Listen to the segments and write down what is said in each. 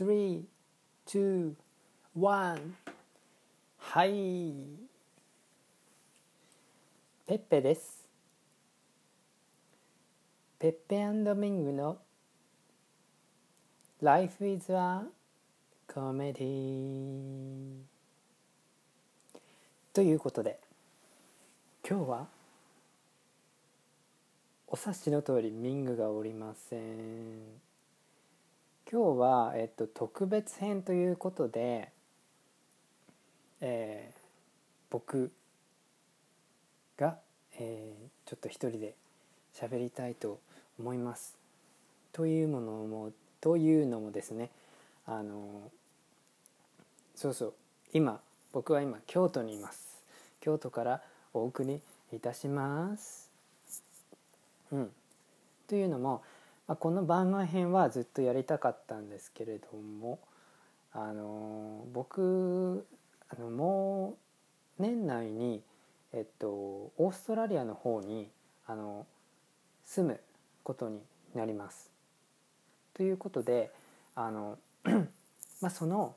3、2、1はい。ペッペです。ペッペミングの Life is a Comedy. ということで今日はお察しの通りミングがおりません。今日は、えっと、特別編ということでえー、僕が、えー、ちょっと一人で喋りたいと思います。というものもというのもですねあのそうそう今僕は今京都にいます。京都からお送りいたします。うん、というのも、あ、この番外編はずっとやりたかったんですけれどもあの僕あのもう年内に、えっと、オーストラリアの方にあの住むことになります。ということであの まあその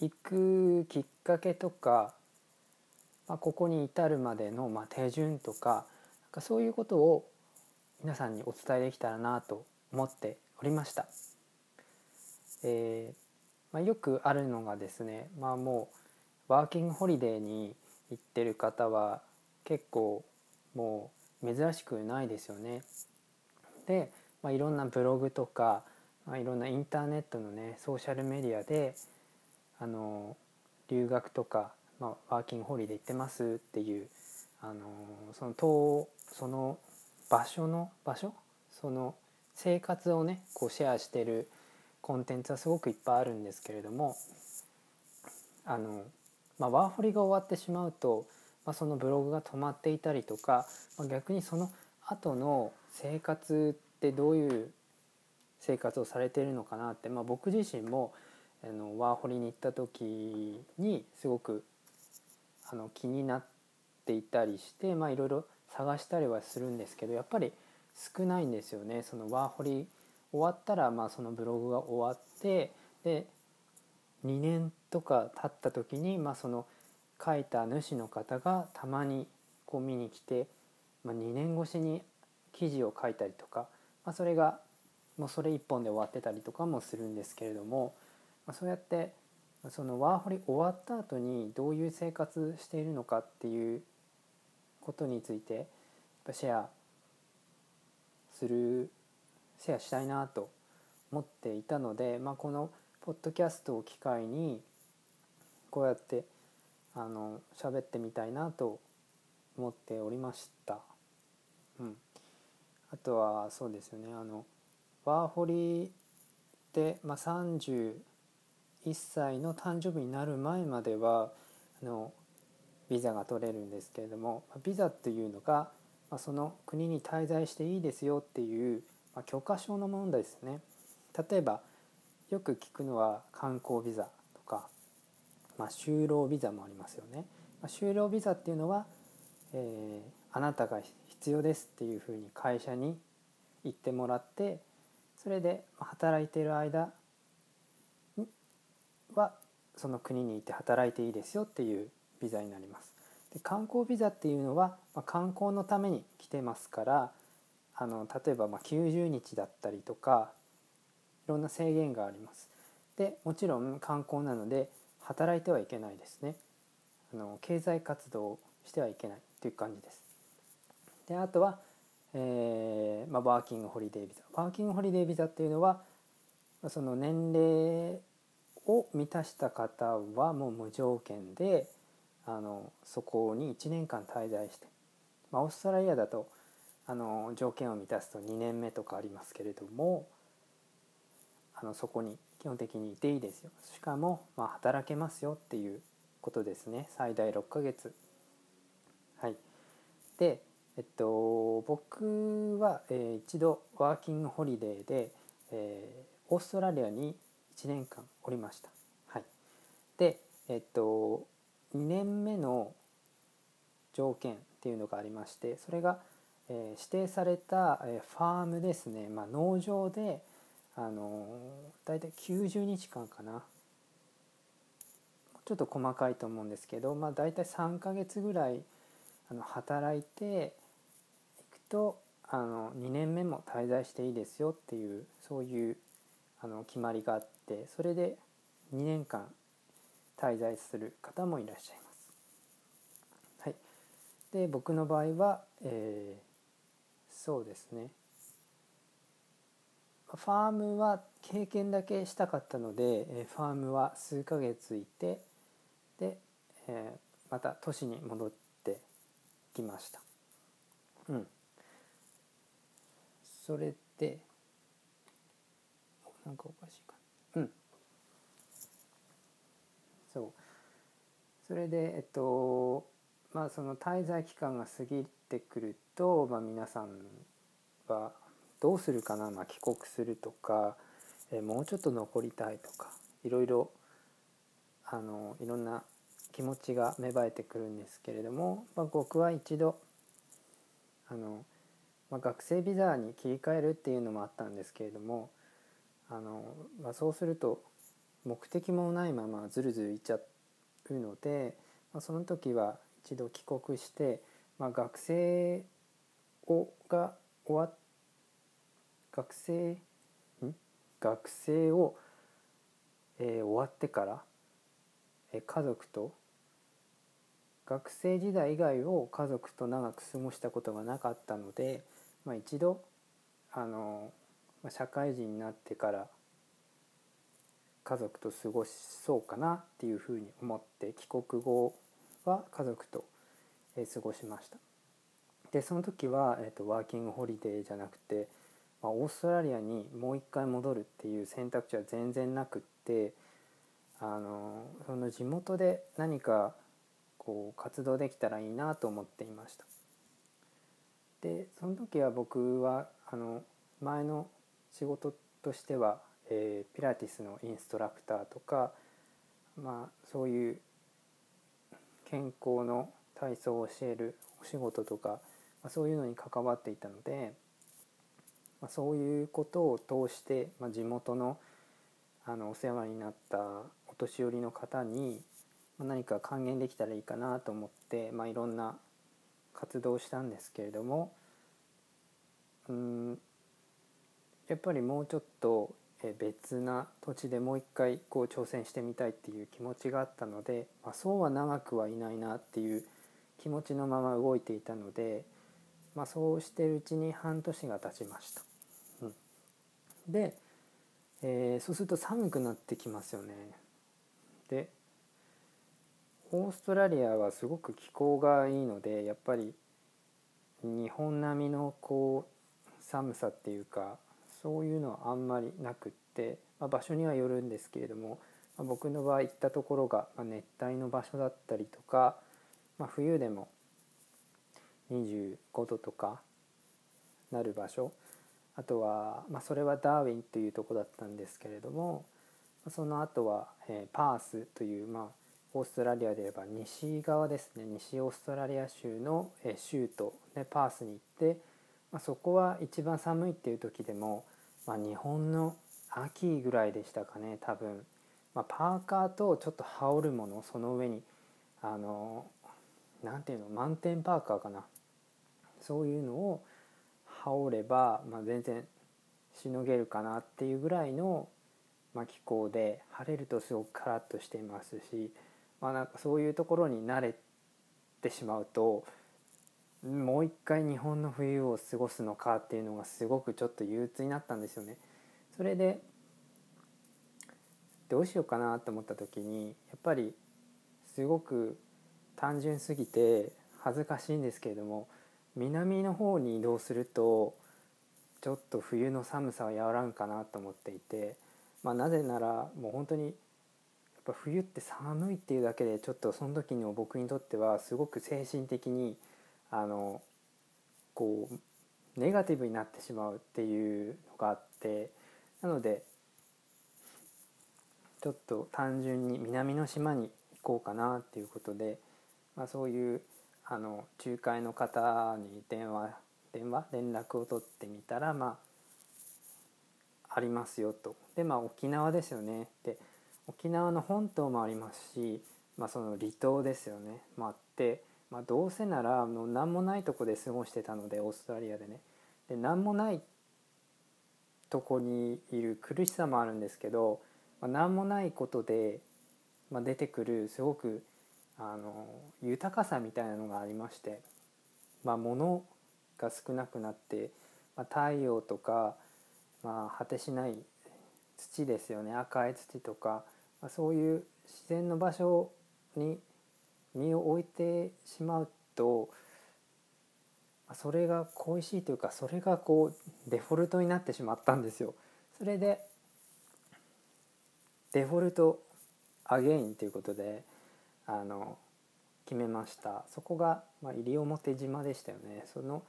行くきっかけとか、まあ、ここに至るまでの、まあ、手順とかなんかそういうことを皆さんにお伝えできたらなと思っておりました。えーまあ、よくあるのがですね、まあ、もうワーキングホリデーに行ってる方は結構もう珍しくないですよね。で、まあ、いろんなブログとか、まあ、いろんなインターネットのねソーシャルメディアであの留学とか、まあ、ワーキングホリデー行ってますっていうあのそのその場所の場所？その生活をねこうシェアしてるコンテンツはすごくいっぱいあるんですけれどもあのまあ、ワーホリが終わってしまうと、まあ、そのブログが止まっていたりとか、まあ、逆にその後の生活ってどういう生活をされているのかなって、まあ、僕自身もあのワーホリに行った時にすごくあの気になっていたりしてまあいろいろ探したりはするんですけどやっぱり少ないんですよね。そのワーホリ終わったらまあそのブログが終わってで2年とか経った時に、まあ、その書いた主の方がたまにこう見に来て、まあ、2年越しに記事を書いたりとか、まあ、それがもうそれ一本で終わってたりとかもするんですけれども、まあ、そうやってそのワーホリ終わった後にどういう生活しているのかっていうことについてやっぱシェアするシェアしたいなと思っていたので、まあ、このポッドキャストを機会にこうやってあの喋ってみたいなと思っておりました。うん、あとはそうですよねあのワーホリで、まあ、31歳の誕生日になる前まではあのビザが取れるんですけれどもビザというのが、まあ、その国に滞在していいですよっていう、まあ、許可証のものですね。例えばよく聞くのは観光ビザとか、まあ、就労ビザもありますよね。まあ、就労ビザっていうのは、えー、あなたが必要ですっていうふうに会社に言ってもらってそれで働いている間はその国にいて働いていいですよっていうビザになります。で観光ビザっていうのは、まあ、観光のために来てますからあの例えばまあ90日だったりとかいろんな制限があります。でもちろん観光なので働いてはいけないですね。あの経済活動してはいけないという感じです。であとは、えーまあ、ワーキングホリデービザ。ワーキングホリデービザっていうのはその年齢を満たした方はもう無条件であのそこに1年間滞在して、まあ、オーストラリアだとあの条件を満たすと2年目とかありますけれどもあのそこに基本的にいていいですよ。しかもまあ働けますよっていうことですね。最大6ヶ月。はい。でえっと僕は、えー、一度ワーキングホリデーで、えー、オーストラリアに1年間おりました。はい。でえっと2年目の条件っていうのがありましてそれが、えー、指定された、えー、ファームですね、まあ、農場であの大体90日間かな。ちょっと細かいと思うんですけど、まあ、大体3ヶ月ぐらいあの働いていくとあの2年目も滞在していいですよっていうそういうあの決まりがあってそれで2年間滞在する方もいらっしゃいます。はい、で僕の場合は、えー、そうですねファームは経験だけしたかったのでファームは数ヶ月いてで、えー、また都市に戻ってきました。うん、それでなんかおかしいかうんそう。それでえっとまあその滞在期間が過ぎてくると、まあ、皆さんはどうするかな、まあ、帰国するとか、えもうちょっと残りたいとかいろいろあのいろんな気持ちが芽生えてくるんですけれども、まあ、僕は一度あの、まあ、学生ビザに切り替えるっていうのもあったんですけれどもあの、まあ、そうすると目的もないままずるずるいっちゃうので、まあ、その時は一度帰国して、まあ、学生をが終わ学生ん？学生を、えー、終わってから、えー、家族と学生時代以外を家族と長く過ごしたことがなかったので、まあ、一度あのまあ社会人になってから家族と過ごしそうかなっていうふうに思って帰国後は家族と過ごしました。でその時は、えーと、ワーキングホリデーじゃなくて、まあ、オーストラリアにもう一回戻るっていう選択肢は全然なくってあのその地元で何かこう活動できたらいいなと思っていました。でその時は僕はあの前の仕事としては、えー、ピラティスのインストラクターとか、まあ、そういう健康の体操を教えるお仕事とか、まあ、そういうのに関わっていたので、まあ、そういうことを通して、まあ、地元のあのお世話になったお年寄りの方に何か還元できたらいいかなと思って、まあ、いろんな活動をしたんですけれどもうんやっぱりもうちょっと別な土地でもう一回こう挑戦してみたいっていう気持ちがあったので、まあ、そうは長くはいないなっていう気持ちのまま動いていたので、まあ、そうしてるうちに半年が経ちました。うん、で、えー、そうすると寒くなってきますよね。でオーストラリアはすごく気候がいいのでやっぱり日本並みのこう寒さっていうかそういうのはあんまりなくって、まあ、場所にはよるんですけれども、まあ、僕の場合行ったところが、ま熱帯の場所だったりとか、まあ、冬でも25度とかなる場所あとは、まあ、それはダーウィンというとこだったんですけれどもその後は、えー、パースという、まあ、オーストラリアで言えば西側ですね。西オーストラリア州の、えー、州都、ね、パースに行ってまあ、そこは一番寒いっていう時でも、まあ、日本の秋ぐらいでしたかね多分、まあ、パーカーとちょっと羽織るものその上にあのなんていうのマウンテンパーカーかな。そういうのを羽織れば、まあ、全然しのげるかなっていうぐらいの、まあ、気候で晴れるとすごくカラッとしていますし、まあ、なんかそういうところに慣れてしまうともう一回日本の冬を過ごすのかっていうのがすごくちょっと憂鬱になったんですよね。それでどうしようかなと思った時にやっぱりすごく単純すぎて恥ずかしいんですけれども南の方に移動するとちょっと冬の寒さは和らぐかなと思っていて、まあ、なぜならもう本当にやっぱ冬って寒いっていうだけでちょっとその時の僕にとってはすごく精神的にあのこうネガティブになってしまうっていうのがあってなのでちょっと単純に南の島に行こうかなっていうことで、まあ、そういうあの仲介の方に電話電話？連絡を取ってみたらまあありますよと。でまあ沖縄ですよね。で沖縄の本島もありますし、まあ、その離島ですよね。もあって、まあ、どうせならもう何もないとこで過ごしてたのでオーストラリアでね。で何もないとこにいる苦しさもあるんですけど、まあ、何もないことで、まあ、出てくるすごくあの豊かさみたいなのがありまして、まあ、物が少なくなって、まあ、太陽とか、まあ、果てしない土ですよね。赤い土とか、まあ、そういう自然の場所に身を置いてしまうとそれが恋しいというかそれがこうデフォルトになってしまったんですよ。それでデフォルトアゲインということであの決めました。そこが、まあ、西表島でしたよね。その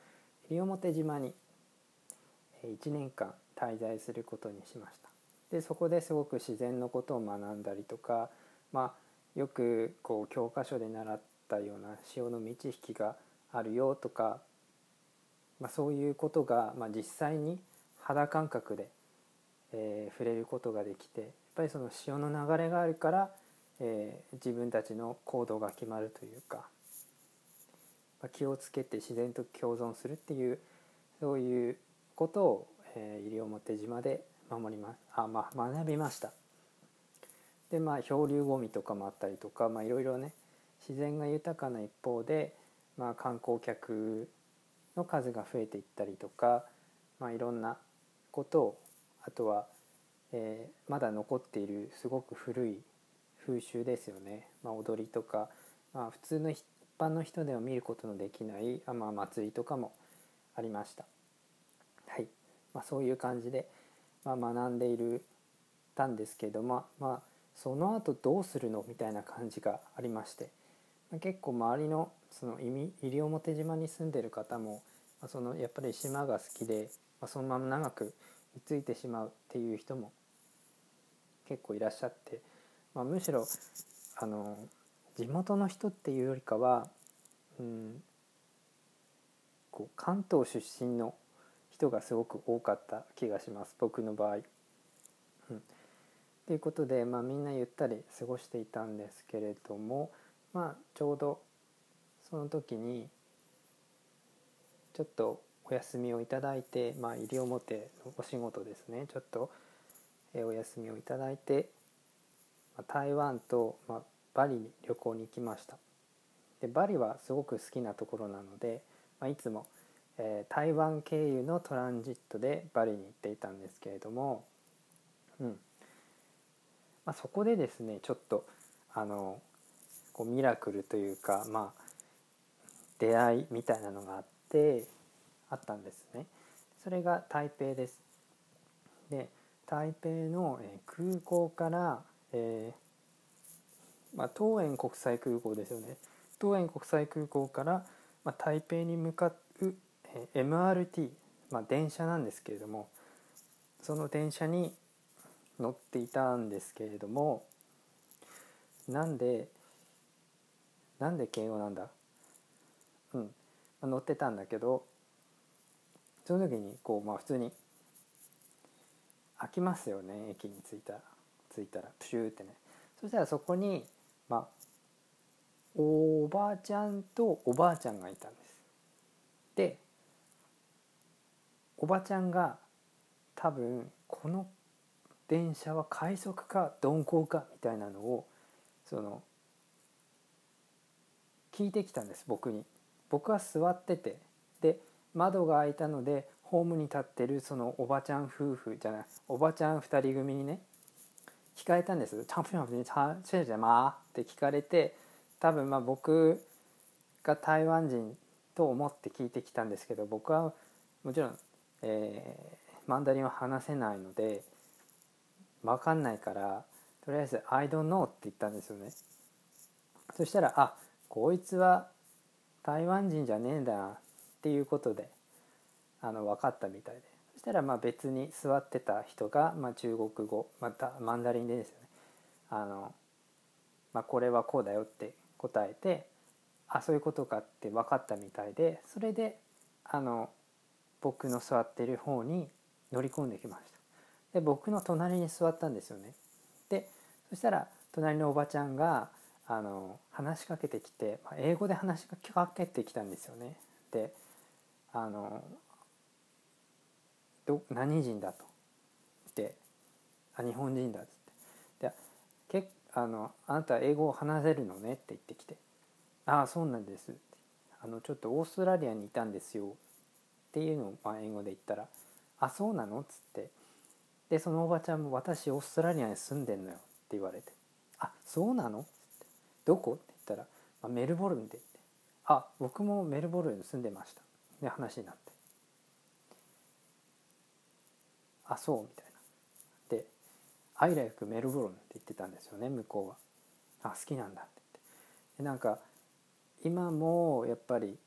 西表島に1年間滞在することにしました。でそこですごく自然のことを学んだりとか、まあ、よくこう教科書で習ったような潮の満ち引きがあるよとか、まあ、そういうことが、まあ、実際に肌感覚で、えー、触れることができてやっぱりその潮の流れがあるから、えー、自分たちの行動が決まるというか、まあ、気をつけて自然と共存するっていうそういうことを、えー、西表島で守りますあ、まあ、学びました。でまあ漂流ごみとかもあったりとかいろいろね自然が豊かな一方で、まあ、観光客の数が増えていったりとか、まあ、いろんなことをあとは、えー、まだ残っているすごく古い風習ですよね、まあ、踊りとか、まあ、普通の一般の人では見ることのできないあ、まあ、祭りとかもありました。はいまあ、そういう感じで、まあ、学んでいるたんですけども、まあ、その後どうするの？みたいな感じがありまして、結構周りのその西表島に住んでる方も、そのやっぱり島が好きで、そのまま長く居ついてしまうっていう人も結構いらっしゃって、まあ、むしろあの地元の人っていうよりかは、うん、こう関東出身の人がすごく多かった気がします僕の場合。ということで、まあ、みんなゆったり過ごしていたんですけれども、まあ、ちょうどその時にちょっとお休みをいただいて、まあ、西表のお仕事ですね。ちょっとお休みをいただいて台湾と、まあ、バリに旅行に行きました。でバリはすごく好きなところなので、まあ、いつもえー、台湾経由のトランジットでバリに行っていたんですけれども、うん。まあ、そこでですねちょっとあのこうミラクルというか、まあ、出会いみたいなのがあってあったんですね。それが台北です。で台北の空港から、えーまあ、東園国際空港ですよね東園国際空港から、まあ、台北に向かう MRT、まあ、電車なんですけれどもその電車に乗っていたんですけれどもなんでなんで敬語なんだ？うん乗ってたんだけどその時にこうまあ普通に開きますよね駅に着いた着いたらプシューってねそしたらそこにまあおばあちゃんとおばあちゃんがいたんです。でおばちゃんが多分この電車は快速か鈍行かみたいなのをその聞いてきたんです僕に。僕は座っててで窓が開いたのでホームに立ってるそのおばちゃん夫婦じゃないおばちゃん2人組にね聞かれたんです「チャンピオンにチャンチェジャマー」って聞かれて多分まあ僕が台湾人と思って聞いてきたんですけど僕はもちろんえー、マンダリンは話せないので分かんないからとりあえず「I don't know」って言ったんですよね。そしたら「あこいつは台湾人じゃねえんだ」っていうことであの分かったみたいで。そしたらまあ別に座ってた人が、まあ、中国語またマンダリンでですよね。あの、まあ、これはこうだよって答えてあそういうことかって分かったみたいでそれであの僕の座ってる方に乗り込んできました。で僕の隣に座ったんですよね。でそしたら隣のおばちゃんがあの話しかけてきて英語で話しかけてきたんですよね。であのど何人だと。であ日本人だっつって。でけあのあなた英語を話せるのねって言ってきて。ああそうなんですあのちょっとオーストラリアにいたんですよっていうのをまあ英語で言ったら「あそうなの?」っつって。でそのおばちゃんも「私オーストラリアに住んでんのよ」って言われて「あそうなの?」っつって「どこ?」って言ったら「まあ、メルボルンで」って「あ僕もメルボルンに住んでました」で話になって「あそう」みたいな。で「アイライクメルボルン」って言ってたんですよね向こうは「あ好きなんだ」って言って。でなんか今もやっぱり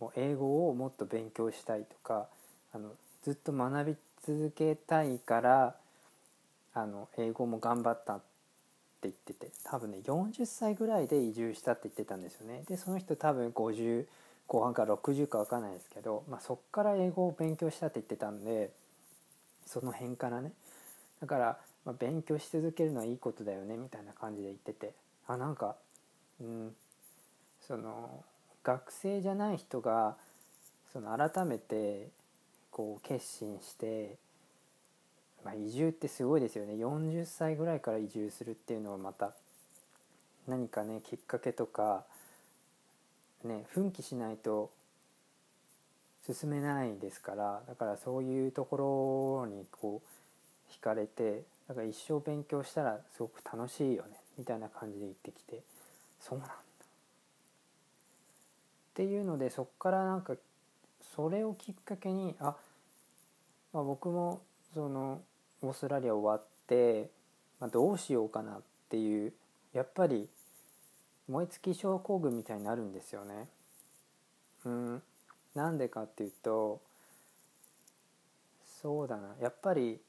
もう英語をもっと勉強したいとかあのずっと学び続けたいからあの英語も頑張ったって言ってて多分ね40歳ぐらいで移住したって言ってたんですよね。でその人多分50後半から60か分かんないですけど、まあ、そっから英語を勉強したって言ってたんでその辺からね。だから、まあ、勉強し続けるのはいいことだよねみたいな感じで言ってて。あなんかうんその学生じゃない人がその改めてこう決心して、まあ、移住ってすごいですよね。40歳ぐらいから移住するっていうのはまた何かねきっかけとかね奮起しないと進めないですからだからそういうところにこう惹かれてだから一生勉強したらすごく楽しいよねみたいな感じで言ってきてそうなんだ。っていうのでそこからなんかそれをきっかけにあ、まあ、僕もそのオーストラリア終わって、まあ、どうしようかなっていうやっぱり燃え尽き症候群みたいになるんですよね。うん、なんでかっていうとそうだなやっぱり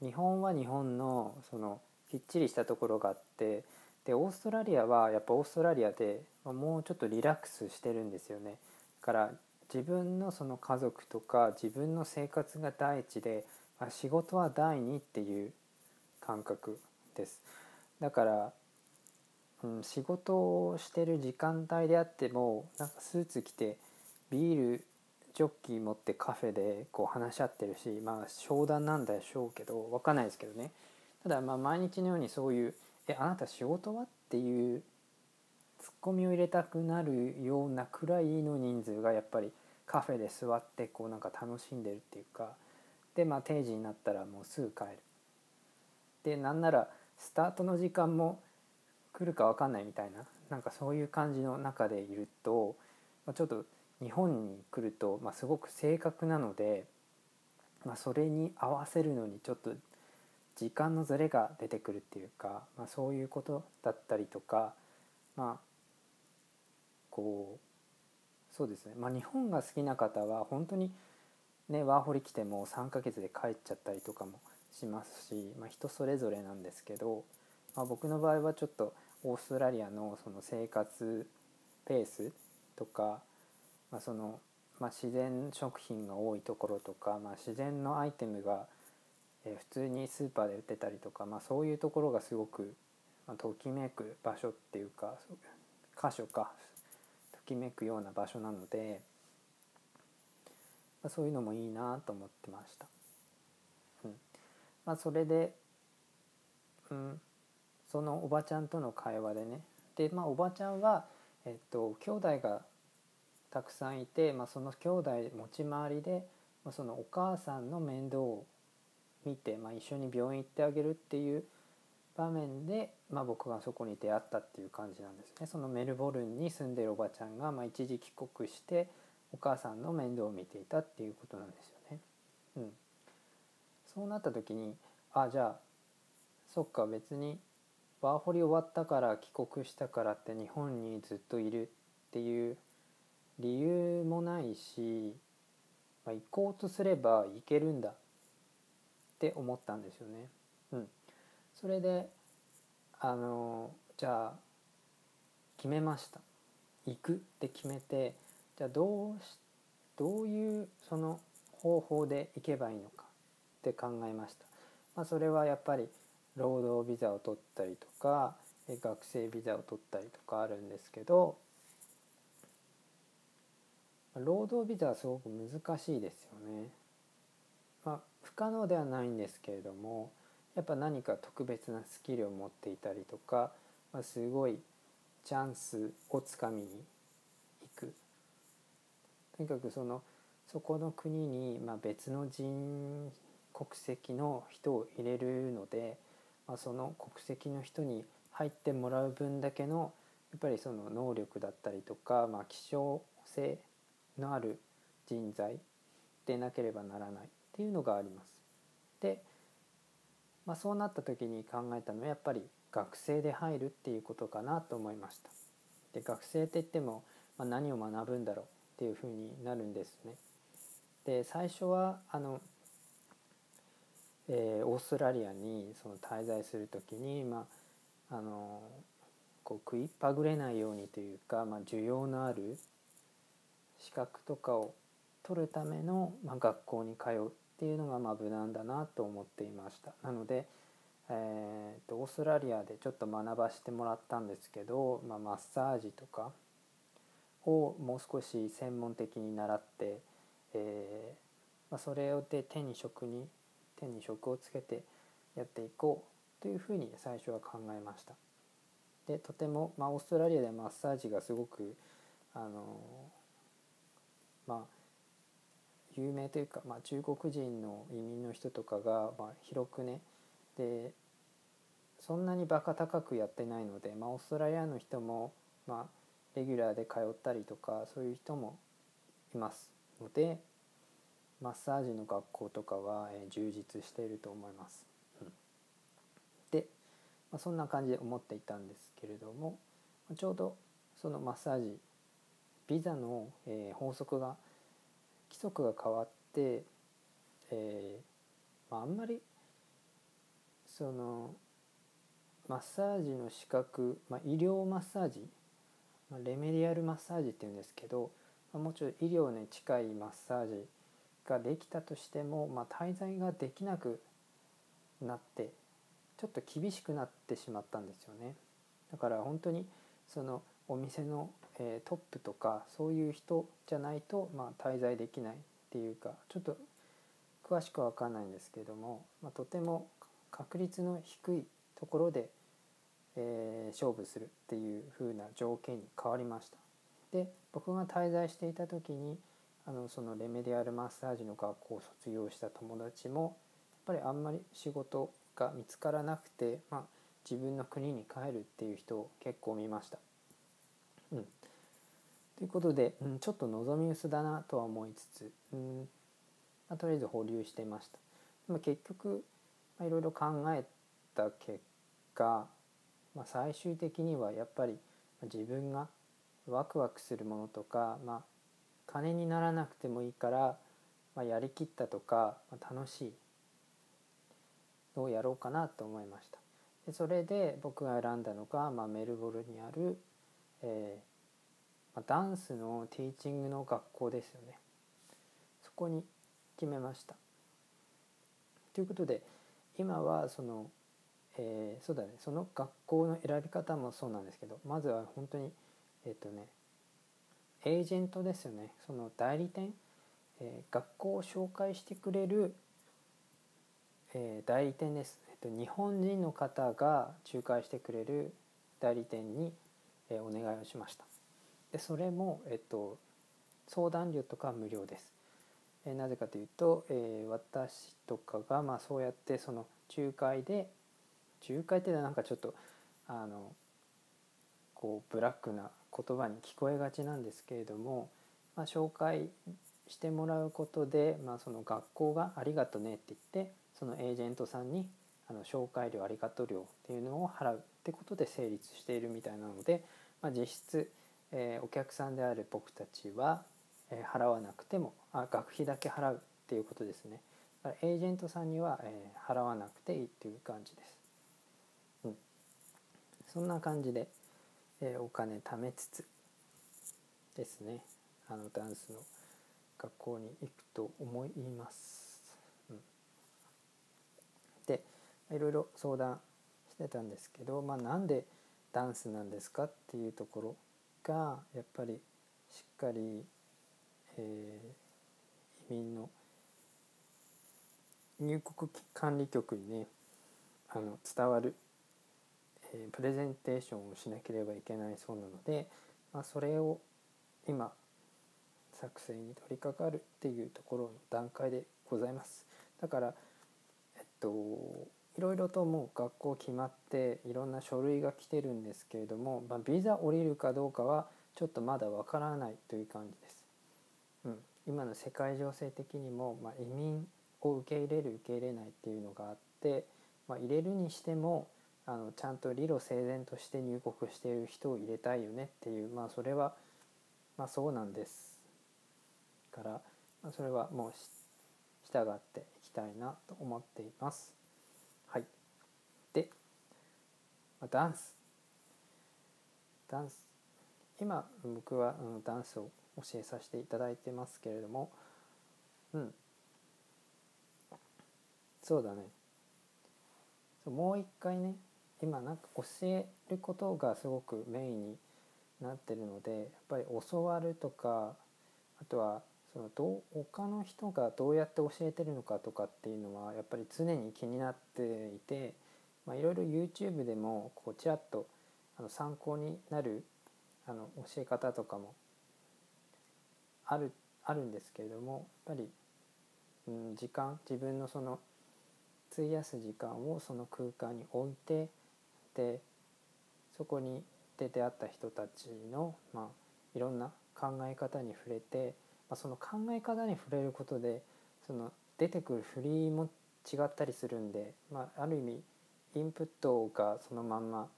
日本は日本のそのきっちりしたところがあってでオーストラリアはやっぱオーストラリアでもうちょっとリラックスしてるんですよね。だから自分のその家族とか自分の生活が第一で仕事は第二っていう感覚です。だから、うん、仕事をしてる時間帯であってもなんかスーツ着てビールジョッキー持ってカフェでこう話し合ってるしまあ商談なんでしょうけど分かんないですけどねただまあ毎日のようにそういう「えあなた仕事は?」っていうツッコミを入れたくなるようなくらいの人数がやっぱりカフェで座ってこうなんか楽しんでるっていうかでまあ定時になったらもうすぐ帰る。でなんならスタートの時間も来るか分かんないみたいななんかそういう感じの中でいると、まあ、ちょっと日本に来ると、まあ、すごく正確なので、まあ、それに合わせるのにちょっと時間のずれが出てくるっていうか、まあ、そういうことだったりとかまあこうそうですね、まあ、日本が好きな方は本当にねワーホリ来ても3ヶ月で帰っちゃったりとかもしますし、まあ、人それぞれなんですけど、まあ、僕の場合はちょっとオーストラリアのその生活ペースとか、まあそのまあ、自然食品が多いところとか、まあ、自然のアイテムがえ普通にスーパーで売ってたりとか、まあ、そういうところがすごく、ま、ときめく場所っていうか箇所かきめくような場所なので、まあ、そういうのもいいなと思ってました。うん。まあ、それで、うん、そのおばちゃんとの会話でね。で、まあ、おばちゃんは、えっと、兄弟がたくさんいて、まあ、その兄弟持ち回りで、まあ、そのお母さんの面倒を見て、まあ、一緒に病院行ってあげるっていう場面で、まあ、僕がそこに出会ったっていう感じなんですねそのメルボルンに住んでるおばちゃんが、まあ、一時帰国してお母さんの面倒を見ていたっていうことなんですよね。うん、そうなった時にあじゃあそっか別にワーホリ終わったから帰国したからって日本にずっといるっていう理由もないし、まあ、行こうとすれば行けるんだって思ったんですよね。うん、それであのじゃあ決めました行くって決めてじゃあどうしどういうその方法で行けばいいのかって考えました。まあ、それはやっぱり労働ビザを取ったりとか学生ビザを取ったりとかあるんですけど労働ビザはすごく難しいですよね。まあ、不可能ではないんですけれどもやっぱ何か特別なスキルを持っていたりとか、まあ、すごいチャンスをつかみに行くとにかくそのそこの国に、まあ、別の人国籍の人を入れるので、まあ、その国籍の人に入ってもらう分だけのやっぱりその能力だったりとか、まあ、希少性のある人材でなければならないっていうのがあります。で、まあ、そうなった時に考えたのはやっぱり学生で入るっていうことかなと思いました。で学生って言っても、まあ、何を学ぶんだろうっていうふうになるんですね。で最初はあの、えー、オーストラリアにその滞在する時に、まあ、あのこう食いっぱぐれないようにというか、まあ、需要のある資格とかを取るための、まあ、学校に通うっていうのがまあ無難だなと思っていましたなので、えーと、オーストラリアでちょっと学ばせてもらったんですけど、まあ、マッサージとかをもう少し専門的に習って、えーまあ、それで手に職に手に職をつけてやっていこうというふうに最初は考えました。でとても、まあ、オーストラリアでマッサージがすごくあのまあ有名というか、まあ、中国人の移民の人とかが、まあ、広くねでそんなにバカ高くやってないので、まあ、オーストラリアの人も、まあ、レギュラーで通ったりとかそういう人もいますのでマッサージの学校とかは、えー、充実していると思います。うん、で、まあ、そんな感じで思っていたんですけれどもちょうどそのマッサージビザの、えー、法則が規則が変わって、えーまあ、あんまりそのマッサージの資格、まあ、医療マッサージ、まあ、レメディアルマッサージっていうんですけど、まあ、もちろん医療に近いマッサージができたとしても、まあ、滞在ができなくなってちょっと厳しくなってしまったんですよね。だから本当にそのお店の、えー、トップとかそういう人じゃないと、まあ、滞在できないっていうかちょっと詳しくは分かんないんですけども、まあ、とても確率の低いところで、えー、勝負するっていう風な条件に変わりました。で僕が滞在していた時にあのそのレメディアルマッサージの学校を卒業した友達もやっぱりあんまり仕事が見つからなくて、まあ、自分の国に帰るっていう人を結構見ました。うん、ということで、うん、ちょっと望み薄だなとは思いつつ、うんまあ、とりあえず保留してました。まあ、結局、まあ、いろいろ考えた結果、まあ、最終的にはやっぱり自分がワクワクするものとか、まあ、金にならなくてもいいから、まあ、やりきったとか、まあ、楽しいのをやろうかなと思いました。でそれで僕が選んだのが、まあ、メルボルにあるえー、ダンスのティーチングの学校ですよね。そこに決めました。ということで今はその、えー、そうだね。その学校の選び方もそうなんですけどまずは本当にえっ、ー、とねエージェントですよね。その代理店、えー、学校を紹介してくれる、えー、代理店です、えっと、日本人の方が仲介してくれる代理店にえお願いをしました。でそれも、えっと、相談料とか無料です、えなぜかというと、え私とかが、まあ、そうやってその仲介で仲介ってなんかちょっとあのこうブラックな言葉に聞こえがちなんですけれども、まあ、紹介してもらうことで、まあ、その学校が「ありがとね」って言ってそのエージェントさんにあの紹介料ありがとう料っていうのを払うってことで成立しているみたいなので、まあ、実質、えー、お客さんである僕たちは、えー、払わなくてもあ学費だけ払うっていうことですね。だからエージェントさんには、えー、払わなくていいっていう感じです。うん、そんな感じで、えー、お金貯めつつですねあのダンスの学校に行くと思います。でいろいろ相談してたんですけど、まあ、なんでダンスなんですかっていうところがやっぱりしっかり、えー、移民の入国管理局にねあの伝わる、えー、プレゼンテーションをしなければいけないそうなので、まあ、それを今作成に取り掛かるっていうところの段階でございます。だからえっといろいろともう学校決まっていろんな書類が来てるんですけれども、まあ、ビザ降りるかどうかはちょっとまだわからないという感じです、うん、今の世界情勢的にも、まあ、移民を受け入れる受け入れないっていうのがあって、まあ、入れるにしてもあのちゃんと理路整然として入国している人を入れたいよねっていうまあそれはまあそうなんですから、まあ、それはもう従っていきたいなと思っています。はい、で、まあ、ダンス。ダンス。今僕は、うん、ダンスを教えさせていただいてますけれども。うん。そうだね。もう一回ね今なんか教えることがすごくメインになってるのでやっぱり教わるとかあとはそのどう他の人がどうやって教えてるのかとかっていうのはやっぱり常に気になっていてまあいろいろ YouTube でもこうちらっとあの参考になるあの教え方とかもあるあるんですけれどもやっぱり、うん、時間自分のその費やす時間をその空間に置いてでそこにで出会った人たちの、まあ、いろんな考え方に触れて、まあ、その考え方に触れることでその出てくる振りも違ったりするんで、まあ、ある意味インプットがそのまんま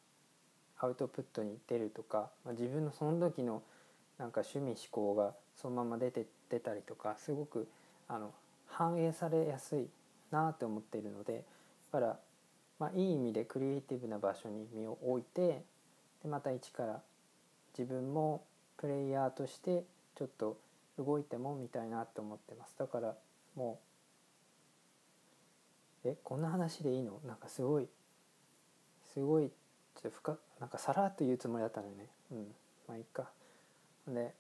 アウトプットに出るとか、まあ、自分のその時のなんか趣味思考がそのまま出て出たりとかすごくあの反映されやすいなって思っているのでだから、まあ、いい意味でクリエイティブな場所に身を置いてでまた一から自分もプレイヤーとしてちょっと動いてもみたいなと思ってます。だからもうえこんな話でいいの？なんかすごいすごいちょっと深なんかさらっと言うつもりだったのにね。うん。まあいいか。で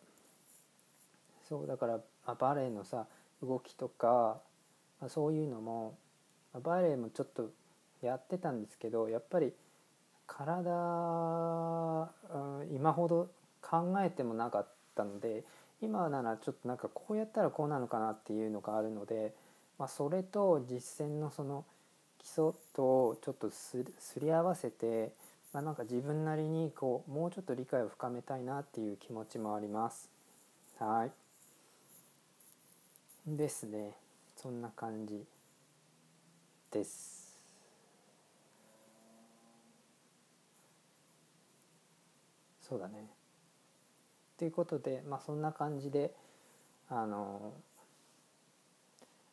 そうだから、まあ、バレエのさ動きとか、まあ、そういうのも、まあ、バレエもちょっとやってたんですけどやっぱり体、うん、今ほど考えてもなかったので今ならちょっとなんかこうやったらこうなのかなっていうのがあるので、まあ、それと実践のその基礎とちょっとすり合わせて、まあ、なんか自分なりにこうもうちょっと理解を深めたいなっていう気持ちもあります。はいですねそんな感じです。そうだね。ということで、まあ、そんな感じであの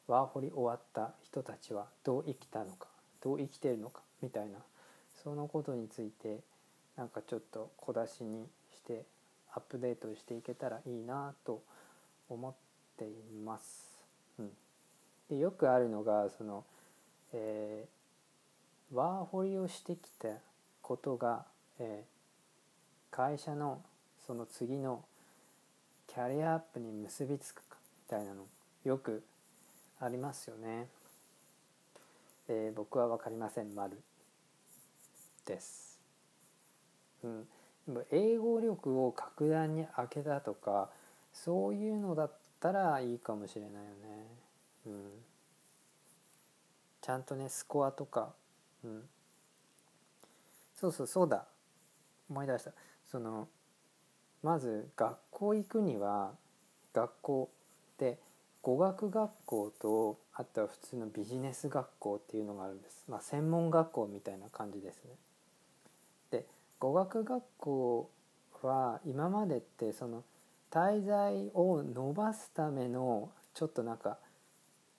ワーホリ終わった人たちはどう生きたのかどう生きてるのかみたいなそのことについてなんかちょっと小出しにしてアップデートしていけたらいいなと思っています。うん、でよくあるのがその、えー、ワーホリをしてきたことが、えー会社のその次のキャリアアップに結びつくかみたいなのよくありますよね。えー、僕は分かりません。丸。です。うん、でも英語力を格段に上げたとかそういうのだったらいいかもしれないよね。うん、ちゃんとねスコアとか、うん、そうそうそうだ。思い出した。そのまず学校行くには学校で語学学校とあとは普通のビジネス学校っていうのがあるんです、まあ、専門学校みたいな感じですね。で語学学校は今までってその滞在を伸ばすためのちょっとなんか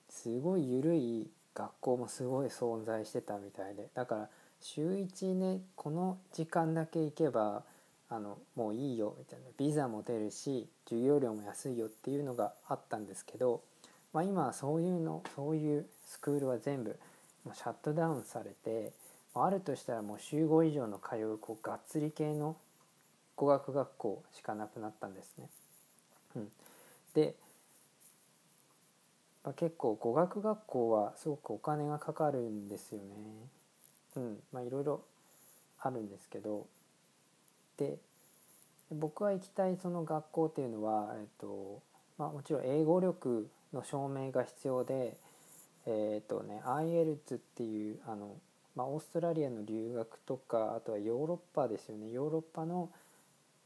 すごい緩い学校もすごい存在してたみたいでだから週1ねこの時間だけ行けばあのもういいよみたいなビザも出るし授業料も安いよっていうのがあったんですけど、まあ、今はそういうのそういうスクールは全部もうシャットダウンされてあるとしたらもう週5以上の通うこうがっつり系の語学学校しかなくなったんですね。うん、で、まあ、結構語学学校はすごくお金がかかるんですよね。うんまあ、いろいろあるんですけどで僕は行きたいその学校っていうのは、えっとまあ、もちろん英語力の証明が必要で、えっとね、IELTS っていうあの、まあ、オーストラリアの留学とかあとはヨーロッパですよねヨーロッパの、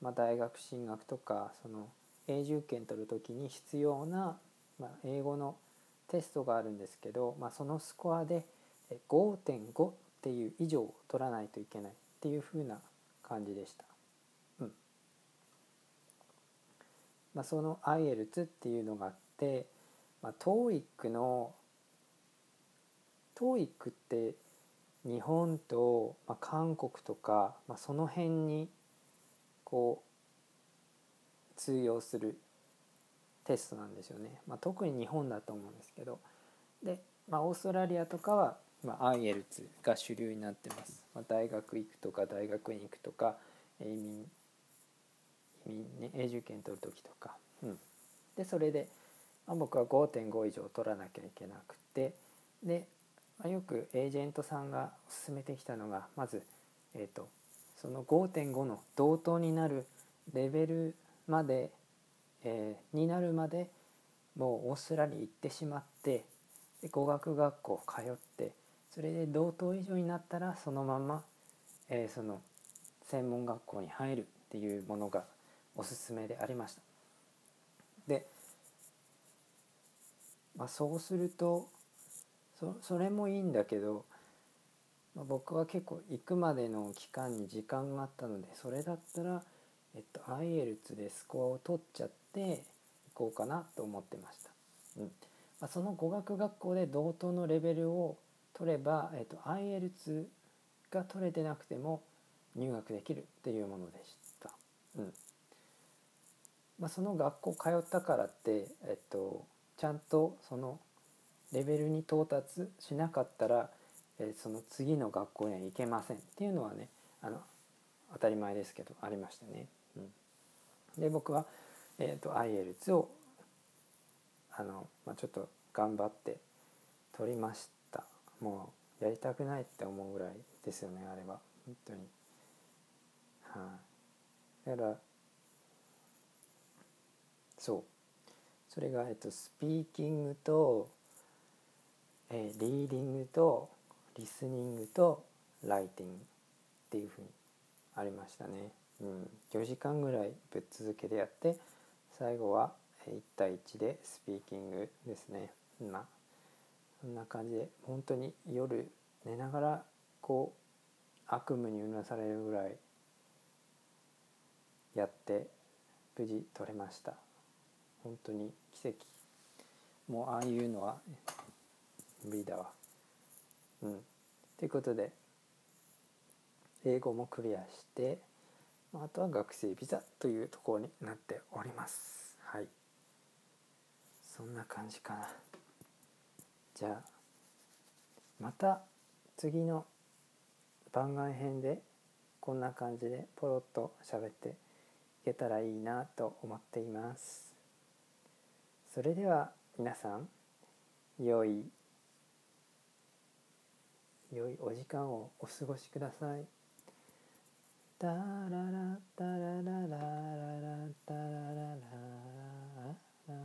まあ、大学進学とかその永住権取る時に必要な、まあ、英語のテストがあるんですけど、まあ、そのスコアで5.5っていう以上取らないといけないっていう風な感じでした。うんまあ、その IELTS っていうのがあって、まあ、TOEIC の TOEIC って日本と、まあ、韓国とか、まあ、その辺にこう通用するテストなんですよね、まあ、特に日本だと思うんですけど。で、まあ、オーストラリアとかはまあ、IELTS が主流になってます、まあ、大学行くとか大学院行くとか移民移民ね永住権取る時とか、うん、でそれで、まあ、僕は5.5以上取らなきゃいけなくて。で、まあ、よくエージェントさんが勧めてきたのがまず、えーと、その5.5の同等になるレベルまで、えー、になるまでもうオーストラリア行ってしまってで語学学校通ってそれで同等以上になったらそのまま、えー、その専門学校に入るっていうものがおすすめでありました。で、まあ、そうするとそそれもいいんだけど、まあ、僕は結構行くまでの期間に時間があったのでそれだったら、えっと、IELTS でスコアを取っちゃって行こうかなと思ってました。うんまあ、その語学学校で同等のレベルを取れば、えーと、IELTS が取れてなくても入学できるっていうものでした。うんまあ、その学校通ったからって、えっと、ちゃんとそのレベルに到達しなかったら、え、その次の学校には行けませんっていうのはねあの当たり前ですけどありましたね。うん、で僕は、えーと、と IELTS をあの、まあ、ちょっと頑張って取りました。もうやりたくないって思うぐらいですよねあれは本当にはい、あ、だからそう。それが、えっと、スピーキングと、えー、リーディングとリスニングとライティングっていうふうにありましたね、うん、4時間ぐらいぶっ続けでやって最後は1対1でスピーキングですね。まあそんな感じで本当に夜寝ながらこう悪夢にうなされるぐらいやって無事取れました。本当に奇跡。もうああいうのは無理だわ。うん。ということで英語もクリアしてあとは学生ビザというところになっております。はい。そんな感じかな。じゃあまた次の番外編でこんな感じでポロッと喋っていけたらいいなと思っています。それでは皆さん良い良いお時間をお過ごしください。タララタラララララタララララ